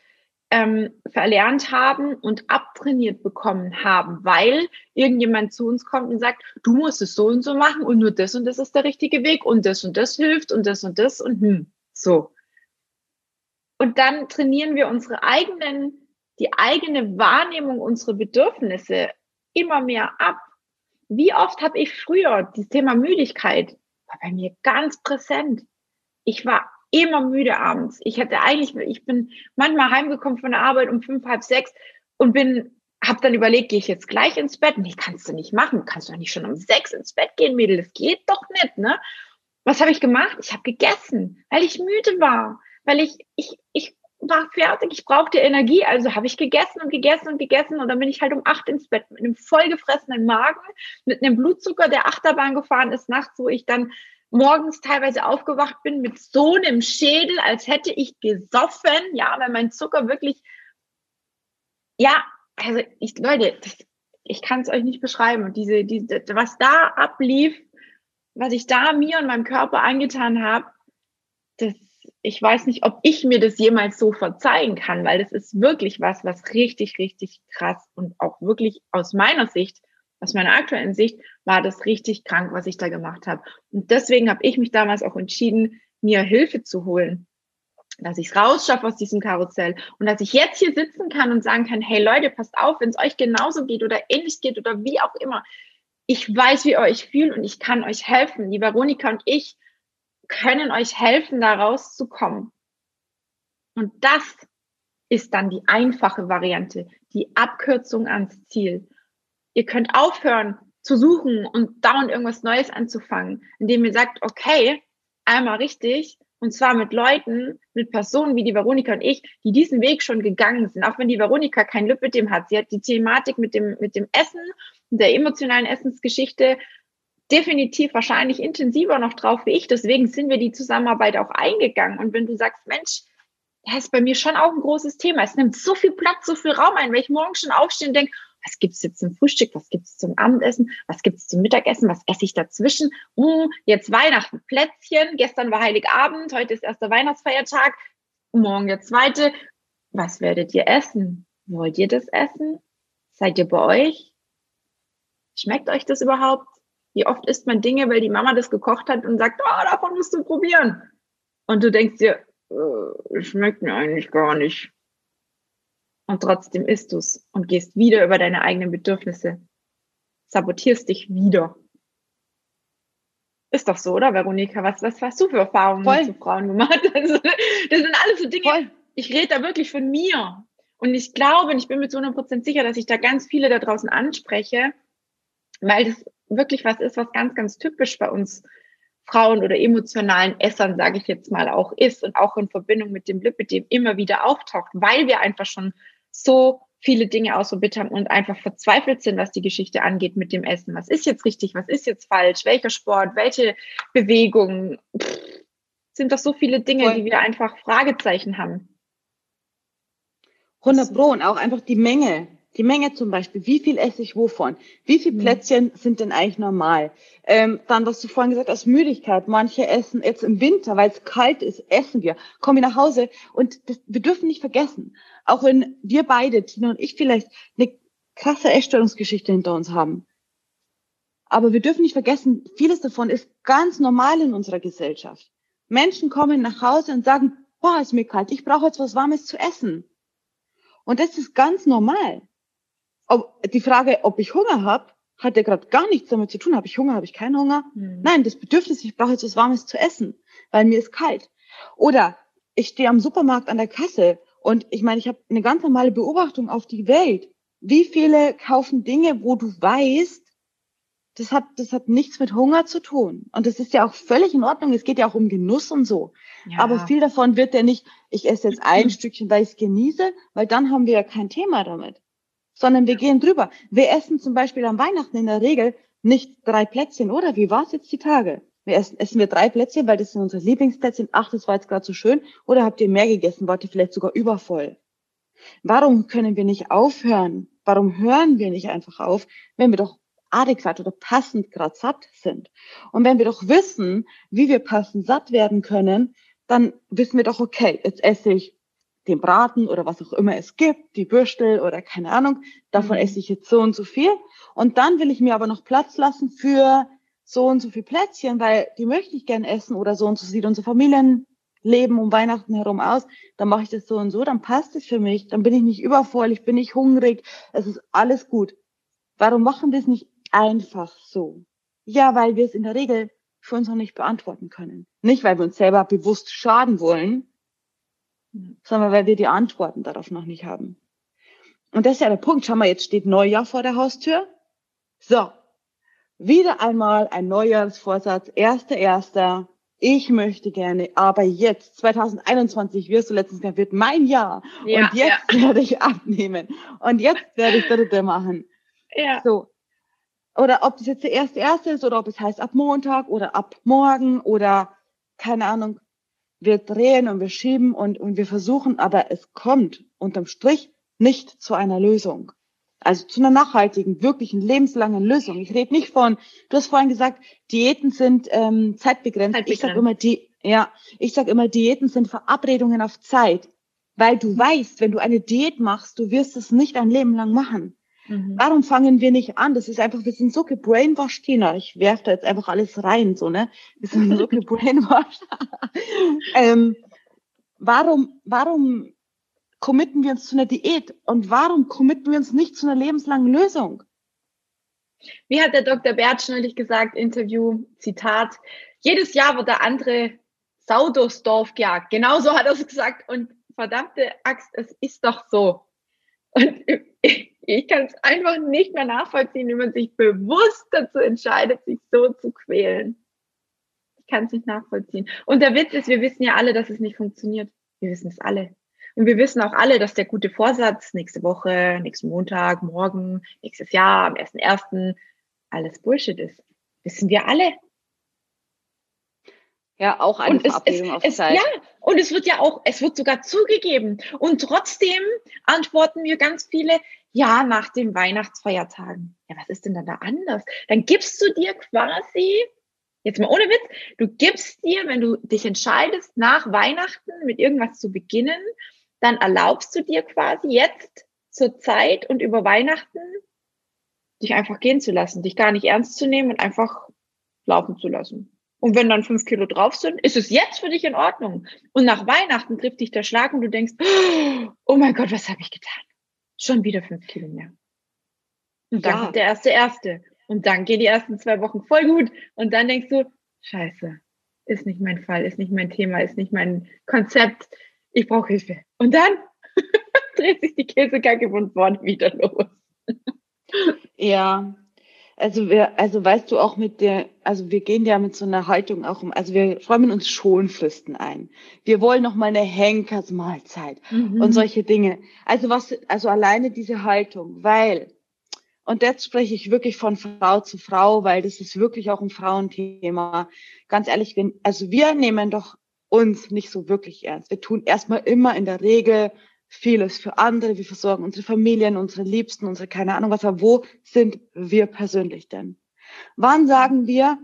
ähm, verlernt haben und abtrainiert bekommen haben, weil irgendjemand zu uns kommt und sagt, du musst es so und so machen und nur das und das ist der richtige Weg und das und das hilft und das und das und hm, so. Und dann trainieren wir unsere eigenen, die eigene Wahrnehmung, unsere Bedürfnisse immer mehr ab. Wie oft habe ich früher, das Thema Müdigkeit war bei mir ganz präsent. Ich war immer müde abends. Ich hätte eigentlich, ich bin manchmal heimgekommen von der Arbeit um fünf, halb sechs und bin, habe dann überlegt, gehe ich jetzt gleich ins Bett? Nee, kannst du nicht machen. Du kannst doch nicht schon um sechs ins Bett gehen, Mädel. Das geht doch nicht, ne? Was habe ich gemacht? Ich habe gegessen, weil ich müde war, weil ich, ich, ich war fertig, ich brauchte Energie, also habe ich gegessen und gegessen und gegessen und dann bin ich halt um acht ins Bett mit einem vollgefressenen Magen, mit einem Blutzucker, der Achterbahn gefahren ist nachts, wo ich dann morgens teilweise aufgewacht bin mit so einem Schädel, als hätte ich gesoffen, ja, weil mein Zucker wirklich, ja, also ich, Leute, das, ich kann es euch nicht beschreiben. Und diese, diese, was da ablief, was ich da mir und meinem Körper angetan habe, das, ich weiß nicht, ob ich mir das jemals so verzeihen kann, weil das ist wirklich was, was richtig, richtig krass und auch wirklich aus meiner Sicht aus meiner aktuellen Sicht war das richtig krank, was ich da gemacht habe. Und deswegen habe ich mich damals auch entschieden, mir Hilfe zu holen, dass ich es rausschaffe aus diesem Karussell und dass ich jetzt hier sitzen kann und sagen kann, hey Leute, passt auf, wenn es euch genauso geht oder ähnlich geht oder wie auch immer. Ich weiß, wie ihr euch fühlt und ich kann euch helfen. Die Veronika und ich können euch helfen, da rauszukommen. Und das ist dann die einfache Variante, die Abkürzung ans Ziel. Ihr könnt aufhören zu suchen und dauernd irgendwas Neues anzufangen, indem ihr sagt, okay, einmal richtig, und zwar mit Leuten, mit Personen wie die Veronika und ich, die diesen Weg schon gegangen sind. Auch wenn die Veronika kein Glück mit dem hat. Sie hat die Thematik mit dem, mit dem Essen der emotionalen Essensgeschichte definitiv wahrscheinlich intensiver noch drauf wie ich. Deswegen sind wir die Zusammenarbeit auch eingegangen. Und wenn du sagst, Mensch, das ist bei mir schon auch ein großes Thema. Es nimmt so viel Platz, so viel Raum ein, weil ich morgen schon aufstehe und denke, was gibt's jetzt zum Frühstück, was gibt's zum Abendessen, was gibt's zum Mittagessen, was esse ich dazwischen? Uh, jetzt Weihnachten, Plätzchen, gestern war Heiligabend, heute ist erster Weihnachtsfeiertag, morgen der zweite. Was werdet ihr essen? Wollt ihr das essen? Seid ihr bei euch? Schmeckt euch das überhaupt? Wie oft isst man Dinge, weil die Mama das gekocht hat und sagt, oh, davon musst du probieren. Und du denkst dir, äh, schmeckt mir eigentlich gar nicht und trotzdem isst du es und gehst wieder über deine eigenen Bedürfnisse. Sabotierst dich wieder. Ist doch so, oder Veronika? Was, was hast du für Erfahrungen Voll. zu Frauen gemacht? Also, das sind alles so Dinge. Voll. Ich rede da wirklich von mir. Und ich glaube, und ich bin mir zu 100% sicher, dass ich da ganz viele da draußen anspreche, weil das wirklich was ist, was ganz, ganz typisch bei uns Frauen oder emotionalen Essern, sage ich jetzt mal, auch ist und auch in Verbindung mit dem Lipidem immer wieder auftaucht, weil wir einfach schon so viele Dinge ausprobiert haben und einfach verzweifelt sind, was die Geschichte angeht mit dem Essen. Was ist jetzt richtig, was ist jetzt falsch, welcher Sport, welche Bewegungen. sind doch so viele Dinge, Voll. die wir einfach Fragezeichen haben. 100 Pro und auch einfach die Menge. Die Menge zum Beispiel, wie viel esse ich wovon? Wie viel mhm. Plätzchen sind denn eigentlich normal? Ähm, dann, was du vorhin gesagt hast, Müdigkeit. Manche essen jetzt im Winter, weil es kalt ist, essen wir. Kommen wir nach Hause und das, wir dürfen nicht vergessen, auch wenn wir beide, Tina und ich vielleicht, eine krasse Essstörungsgeschichte hinter uns haben. Aber wir dürfen nicht vergessen, vieles davon ist ganz normal in unserer Gesellschaft. Menschen kommen nach Hause und sagen, boah, ist mir kalt, ich brauche jetzt was Warmes zu essen. Und das ist ganz normal. Ob, die Frage, ob ich Hunger habe, hat ja gerade gar nichts damit zu tun. Habe ich Hunger, habe ich keinen Hunger? Hm. Nein, das Bedürfnis, ich brauche jetzt was Warmes zu essen, weil mir ist kalt. Oder ich stehe am Supermarkt an der Kasse und ich meine, ich habe eine ganz normale Beobachtung auf die Welt. Wie viele kaufen Dinge, wo du weißt, Das hat, das hat nichts mit Hunger zu tun. Und das ist ja auch völlig in Ordnung. Es geht ja auch um Genuss und so. Ja. Aber viel davon wird ja nicht, ich esse jetzt ein Stückchen, weil ich es genieße, weil dann haben wir ja kein Thema damit. Sondern wir gehen drüber. Wir essen zum Beispiel am Weihnachten in der Regel nicht drei Plätzchen, oder? Wie war es jetzt die Tage? Wir essen, essen wir drei Plätzchen, weil das sind unsere Lieblingsplätzchen. Ach, das war jetzt gerade so schön. Oder habt ihr mehr gegessen? Wart ihr vielleicht sogar übervoll? Warum können wir nicht aufhören? Warum hören wir nicht einfach auf, wenn wir doch adäquat oder passend gerade satt sind? Und wenn wir doch wissen, wie wir passend satt werden können, dann wissen wir doch, okay, jetzt esse ich den Braten oder was auch immer es gibt, die Würstel oder keine Ahnung, davon mhm. esse ich jetzt so und so viel. Und dann will ich mir aber noch Platz lassen für so und so viel Plätzchen, weil die möchte ich gern essen oder so und so sieht unser Familienleben um Weihnachten herum aus, dann mache ich das so und so, dann passt es für mich, dann bin ich nicht übervoll, ich bin nicht hungrig, es ist alles gut. Warum machen wir es nicht einfach so? Ja, weil wir es in der Regel für uns noch nicht beantworten können. Nicht, weil wir uns selber bewusst schaden wollen, sondern weil wir die Antworten darauf noch nicht haben. Und das ist ja der Punkt. Schau mal, jetzt steht Neujahr vor der Haustür. So, wieder einmal ein Neujahrsvorsatz, erster, erster. Ich möchte gerne, aber jetzt, 2021, wirst du letztens gesagt, wird mein Jahr. Ja, und jetzt ja. werde ich abnehmen. Und jetzt werde ich dritte machen. Ja. So. Oder ob das jetzt der erste, erste ist oder ob es heißt ab Montag oder ab morgen oder keine Ahnung. Wir drehen und wir schieben und, und wir versuchen, aber es kommt unterm Strich nicht zu einer Lösung. Also zu einer nachhaltigen, wirklichen, lebenslangen Lösung. Ich rede nicht von, du hast vorhin gesagt, Diäten sind ähm, zeitbegrenzt. zeitbegrenzt. Ich sage immer, die, ja, ich sag immer, Diäten sind Verabredungen auf Zeit. Weil du weißt, wenn du eine Diät machst, du wirst es nicht ein Leben lang machen. Mhm. Warum fangen wir nicht an? Das ist einfach, wir sind so gebrainwashed, Tina. Ich werfe da jetzt einfach alles rein, so, ne? Wir sind so gebrainwashed. ähm, warum, warum committen wir uns zu einer Diät und warum committen wir uns nicht zu einer lebenslangen Lösung? Wie hat der Dr. Bertsch neulich gesagt, Interview, Zitat, jedes Jahr wird der andere Sau durchs Dorf gejagt. Genauso hat er es gesagt und verdammte Axt, es ist doch so. Und ich, kann es einfach nicht mehr nachvollziehen, wie man sich bewusst dazu entscheidet, sich so zu quälen. Ich kann es nicht nachvollziehen. Und der Witz ist, wir wissen ja alle, dass es nicht funktioniert. Wir wissen es alle. Und wir wissen auch alle, dass der gute Vorsatz nächste Woche, nächsten Montag, morgen, nächstes Jahr, am 1.1. alles Bullshit ist. Wissen wir alle. Ja, auch eine und Verabredung es, auf es, Zeit. Ja, und es wird ja auch, es wird sogar zugegeben. Und trotzdem antworten wir ganz viele, ja, nach den Weihnachtsfeiertagen. Ja, was ist denn dann da anders? Dann gibst du dir quasi, jetzt mal ohne Witz, du gibst dir, wenn du dich entscheidest, nach Weihnachten mit irgendwas zu beginnen, dann erlaubst du dir quasi jetzt zur Zeit und über Weihnachten dich einfach gehen zu lassen, dich gar nicht ernst zu nehmen und einfach laufen zu lassen. Und wenn dann fünf Kilo drauf sind, ist es jetzt für dich in Ordnung. Und nach Weihnachten trifft dich der Schlag und du denkst, oh mein Gott, was habe ich getan? Schon wieder fünf Kilo mehr. Und dann ja. kommt der erste erste. Und dann gehen die ersten zwei Wochen voll gut. Und dann denkst du, scheiße, ist nicht mein Fall, ist nicht mein Thema, ist nicht mein Konzept, ich brauche Hilfe. Und dann dreht sich die Käsekacke von vorne wieder los. ja, also wir, also weißt du auch mit der, also wir gehen ja mit so einer Haltung auch um, also wir räumen uns Schonfristen ein. Wir wollen noch mal eine Henkersmahlzeit mhm. und solche Dinge. Also was, also alleine diese Haltung, weil, und jetzt spreche ich wirklich von Frau zu Frau, weil das ist wirklich auch ein Frauenthema. Ganz ehrlich, wenn, also wir nehmen doch uns nicht so wirklich ernst. Wir tun erstmal immer in der Regel vieles für andere. Wir versorgen unsere Familien, unsere Liebsten, unsere keine Ahnung was. Aber wo sind wir persönlich denn? Wann sagen wir,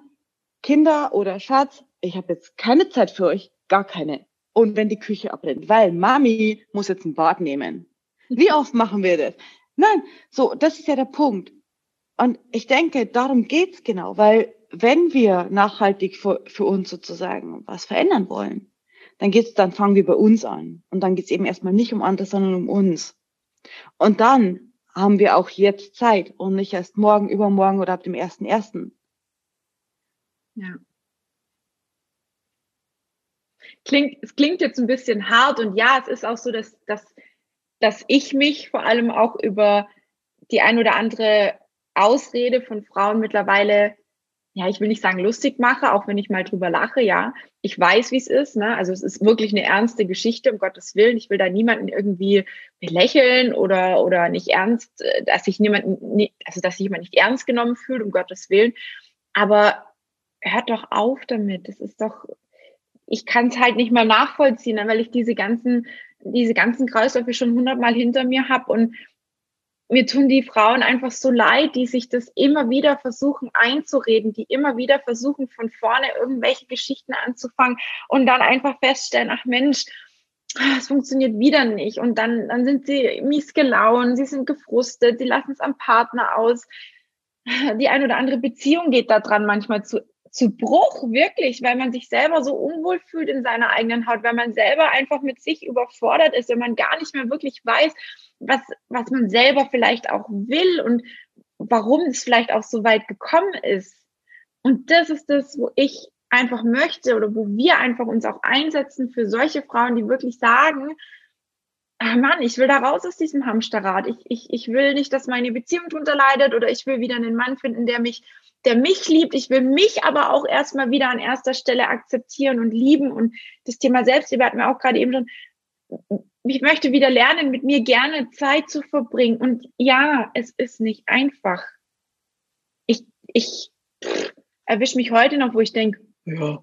Kinder oder Schatz, ich habe jetzt keine Zeit für euch, gar keine. Und wenn die Küche abbrennt, weil Mami muss jetzt ein Bad nehmen. Wie oft machen wir das? Nein, so, das ist ja der Punkt. Und ich denke, darum geht's genau, weil wenn wir nachhaltig für, für uns sozusagen was verändern wollen, dann geht's, dann fangen wir bei uns an. Und dann geht's eben erstmal nicht um andere, sondern um uns. Und dann haben wir auch jetzt Zeit und nicht erst morgen, übermorgen oder ab dem ersten ersten. Ja. Klingt, es klingt jetzt ein bisschen hart und ja, es ist auch so, dass, dass, dass ich mich vor allem auch über die ein oder andere Ausrede von Frauen mittlerweile, ja, ich will nicht sagen lustig mache, auch wenn ich mal drüber lache, ja. Ich weiß, wie es ist, ne? Also es ist wirklich eine ernste Geschichte, um Gottes Willen. Ich will da niemanden irgendwie belächeln oder, oder nicht ernst, äh, dass sich niemand, also dass sich jemand nicht ernst genommen fühlt, um Gottes Willen. Aber hört doch auf damit. Das ist doch, ich kann es halt nicht mal nachvollziehen, ne, weil ich diese ganzen, diese ganzen Kreisläufe schon hundertmal hinter mir habe und mir tun die Frauen einfach so leid, die sich das immer wieder versuchen einzureden, die immer wieder versuchen, von vorne irgendwelche Geschichten anzufangen und dann einfach feststellen, ach Mensch, es funktioniert wieder nicht. Und dann, dann sind sie mies gelaunt, sie sind gefrustet, sie lassen es am Partner aus. Die ein oder andere Beziehung geht da dran manchmal zu, zu Bruch, wirklich, weil man sich selber so unwohl fühlt in seiner eigenen Haut, weil man selber einfach mit sich überfordert ist, wenn man gar nicht mehr wirklich weiß, was, was man selber vielleicht auch will und warum es vielleicht auch so weit gekommen ist. Und das ist das, wo ich einfach möchte oder wo wir einfach uns auch einsetzen für solche Frauen, die wirklich sagen, ah Mann, ich will da raus aus diesem Hamsterrad. Ich, ich, ich will nicht, dass meine Beziehung drunter leidet oder ich will wieder einen Mann finden, der mich, der mich liebt. Ich will mich aber auch erstmal wieder an erster Stelle akzeptieren und lieben. Und das Thema Selbstliebe hatten wir auch gerade eben schon ich möchte wieder lernen, mit mir gerne Zeit zu verbringen. Und ja, es ist nicht einfach. Ich, ich erwische mich heute noch, wo ich denke, ja,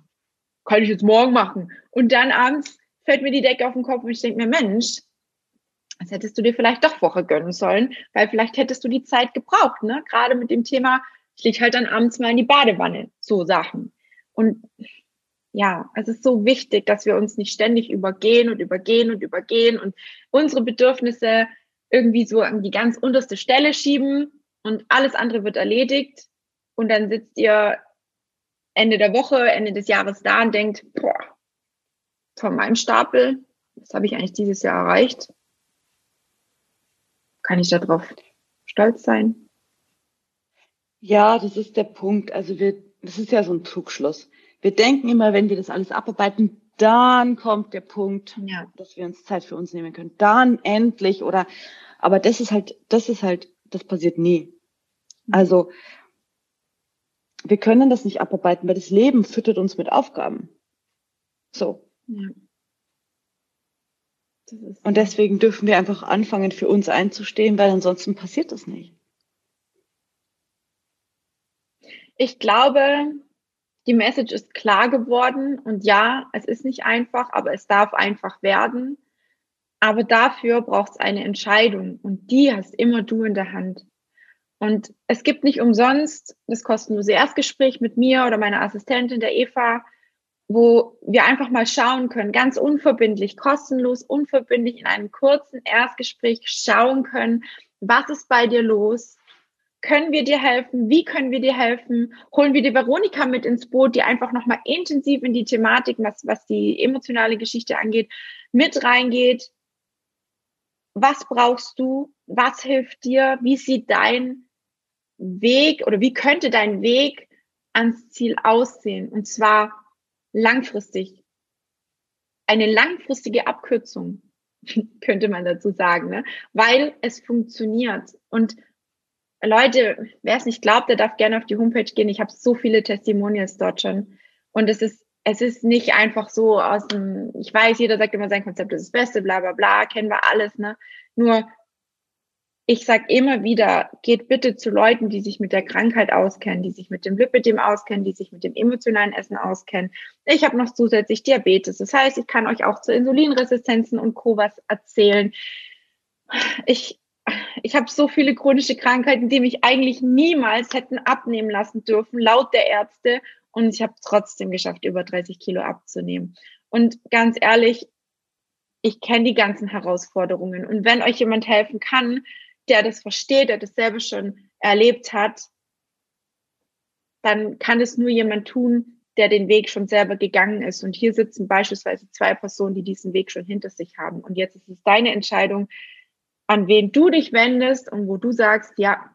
kann ich jetzt morgen machen. Und dann abends fällt mir die Decke auf den Kopf und ich denke mir, Mensch, das hättest du dir vielleicht doch Woche gönnen sollen, weil vielleicht hättest du die Zeit gebraucht, ne? Gerade mit dem Thema, ich liege halt dann abends mal in die Badewanne, so Sachen. Und ja, es ist so wichtig, dass wir uns nicht ständig übergehen und übergehen und übergehen und unsere Bedürfnisse irgendwie so an die ganz unterste Stelle schieben und alles andere wird erledigt. Und dann sitzt ihr Ende der Woche, Ende des Jahres da und denkt, boah, von meinem Stapel, was habe ich eigentlich dieses Jahr erreicht? Kann ich darauf stolz sein? Ja, das ist der Punkt. Also wir, das ist ja so ein Trugschluss. Wir denken immer, wenn wir das alles abarbeiten, dann kommt der Punkt, ja. dass wir uns Zeit für uns nehmen können. Dann endlich oder, aber das ist halt, das ist halt, das passiert nie. Mhm. Also, wir können das nicht abarbeiten, weil das Leben füttert uns mit Aufgaben. So. Ja. Und deswegen dürfen wir einfach anfangen, für uns einzustehen, weil ansonsten passiert das nicht. Ich glaube, die Message ist klar geworden und ja, es ist nicht einfach, aber es darf einfach werden. Aber dafür braucht es eine Entscheidung und die hast immer du in der Hand. Und es gibt nicht umsonst das kostenlose Erstgespräch mit mir oder meiner Assistentin, der Eva, wo wir einfach mal schauen können, ganz unverbindlich, kostenlos, unverbindlich in einem kurzen Erstgespräch schauen können, was ist bei dir los? Können wir dir helfen? Wie können wir dir helfen? Holen wir die Veronika mit ins Boot, die einfach nochmal intensiv in die Thematik, was, was die emotionale Geschichte angeht, mit reingeht. Was brauchst du? Was hilft dir? Wie sieht dein Weg oder wie könnte dein Weg ans Ziel aussehen? Und zwar langfristig. Eine langfristige Abkürzung, könnte man dazu sagen, ne? weil es funktioniert. Und Leute, wer es nicht glaubt, der darf gerne auf die Homepage gehen. Ich habe so viele Testimonials dort schon. Und es ist, es ist nicht einfach so aus dem, ich weiß, jeder sagt immer, sein Konzept ist das Beste, bla bla bla, kennen wir alles, ne? Nur ich sage immer wieder, geht bitte zu Leuten, die sich mit der Krankheit auskennen, die sich mit dem Lipidem auskennen, die sich mit dem emotionalen Essen auskennen. Ich habe noch zusätzlich Diabetes. Das heißt, ich kann euch auch zu Insulinresistenzen und Co. was erzählen. Ich ich habe so viele chronische Krankheiten, die mich eigentlich niemals hätten abnehmen lassen dürfen, laut der Ärzte. Und ich habe trotzdem geschafft, über 30 Kilo abzunehmen. Und ganz ehrlich, ich kenne die ganzen Herausforderungen. Und wenn euch jemand helfen kann, der das versteht, der das selber schon erlebt hat, dann kann es nur jemand tun, der den Weg schon selber gegangen ist. Und hier sitzen beispielsweise zwei Personen, die diesen Weg schon hinter sich haben. Und jetzt ist es deine Entscheidung, an wen du dich wendest und wo du sagst, ja,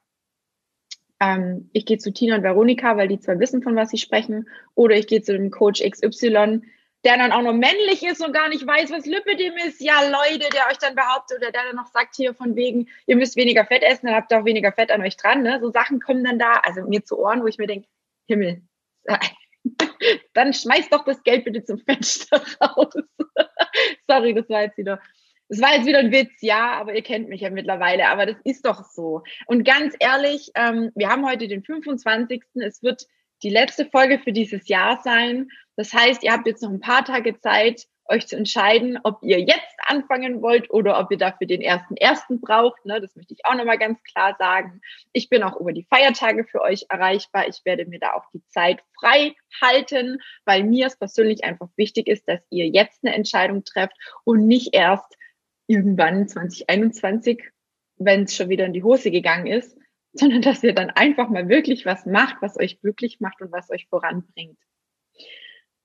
ähm, ich gehe zu Tina und Veronika, weil die zwar wissen, von was sie sprechen, oder ich gehe zu dem Coach XY, der dann auch noch männlich ist und gar nicht weiß, was Lipidem ist. Ja, Leute, der euch dann behauptet oder der dann noch sagt hier von wegen, ihr müsst weniger Fett essen, dann habt ihr auch weniger Fett an euch dran. Ne? So Sachen kommen dann da, also mir zu Ohren, wo ich mir denke, Himmel, dann schmeißt doch das Geld bitte zum Fenster raus. Sorry, das war jetzt wieder das war jetzt wieder ein Witz, ja, aber ihr kennt mich ja mittlerweile, aber das ist doch so. Und ganz ehrlich, ähm, wir haben heute den 25. Es wird die letzte Folge für dieses Jahr sein. Das heißt, ihr habt jetzt noch ein paar Tage Zeit, euch zu entscheiden, ob ihr jetzt anfangen wollt oder ob ihr dafür den ersten ersten braucht. Ne, das möchte ich auch nochmal ganz klar sagen. Ich bin auch über die Feiertage für euch erreichbar. Ich werde mir da auch die Zeit frei halten, weil mir es persönlich einfach wichtig ist, dass ihr jetzt eine Entscheidung trefft und nicht erst irgendwann 2021, wenn es schon wieder in die Hose gegangen ist, sondern dass ihr dann einfach mal wirklich was macht, was euch glücklich macht und was euch voranbringt.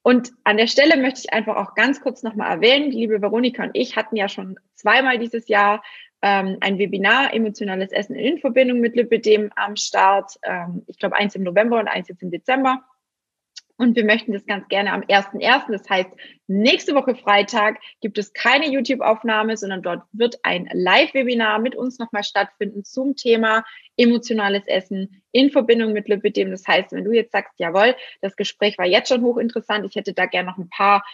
Und an der Stelle möchte ich einfach auch ganz kurz nochmal erwähnen, liebe Veronika und ich hatten ja schon zweimal dieses Jahr ähm, ein Webinar Emotionales Essen in Verbindung mit Lipidem am Start. Ähm, ich glaube, eins im November und eins jetzt im Dezember. Und wir möchten das ganz gerne am 1.1., das heißt, nächste Woche Freitag gibt es keine YouTube-Aufnahme, sondern dort wird ein Live-Webinar mit uns nochmal stattfinden zum Thema emotionales Essen in Verbindung mit Lipidem. Das heißt, wenn du jetzt sagst, jawohl, das Gespräch war jetzt schon hochinteressant, ich hätte da gerne noch ein paar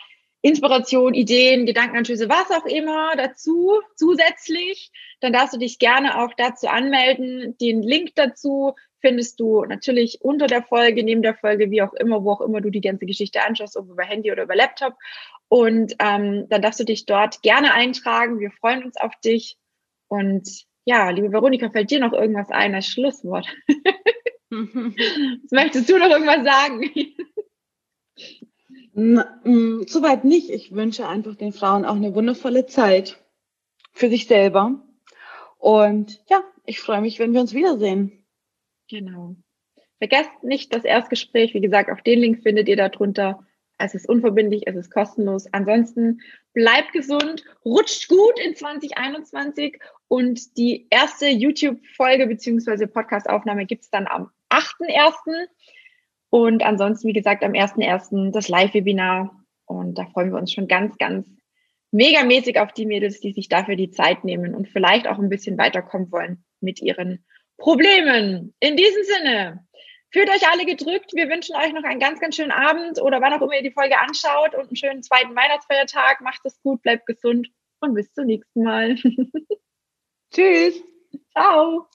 Inspiration, Ideen, Gedankenanstöße, was auch immer dazu zusätzlich, dann darfst du dich gerne auch dazu anmelden. Den Link dazu findest du natürlich unter der Folge, neben der Folge, wie auch immer, wo auch immer du die ganze Geschichte anschaust, ob über Handy oder über Laptop. Und ähm, dann darfst du dich dort gerne eintragen. Wir freuen uns auf dich. Und ja, liebe Veronika, fällt dir noch irgendwas ein als Schlusswort? Möchtest du noch irgendwas sagen? Soweit nicht. Ich wünsche einfach den Frauen auch eine wundervolle Zeit für sich selber. Und ja, ich freue mich, wenn wir uns wiedersehen. Genau. Vergesst nicht das Erstgespräch. Wie gesagt, auf den Link findet ihr da drunter. Es ist unverbindlich, es ist kostenlos. Ansonsten bleibt gesund, rutscht gut in 2021 und die erste YouTube-Folge beziehungsweise Podcast-Aufnahme gibt es dann am 8.1. Und ansonsten, wie gesagt, am 1.1. das Live-Webinar. Und da freuen wir uns schon ganz, ganz megamäßig auf die Mädels, die sich dafür die Zeit nehmen und vielleicht auch ein bisschen weiterkommen wollen mit ihren Problemen. In diesem Sinne, fühlt euch alle gedrückt. Wir wünschen euch noch einen ganz, ganz schönen Abend oder wann auch immer ihr die Folge anschaut und einen schönen zweiten Weihnachtsfeiertag. Macht es gut, bleibt gesund und bis zum nächsten Mal. Tschüss. Ciao.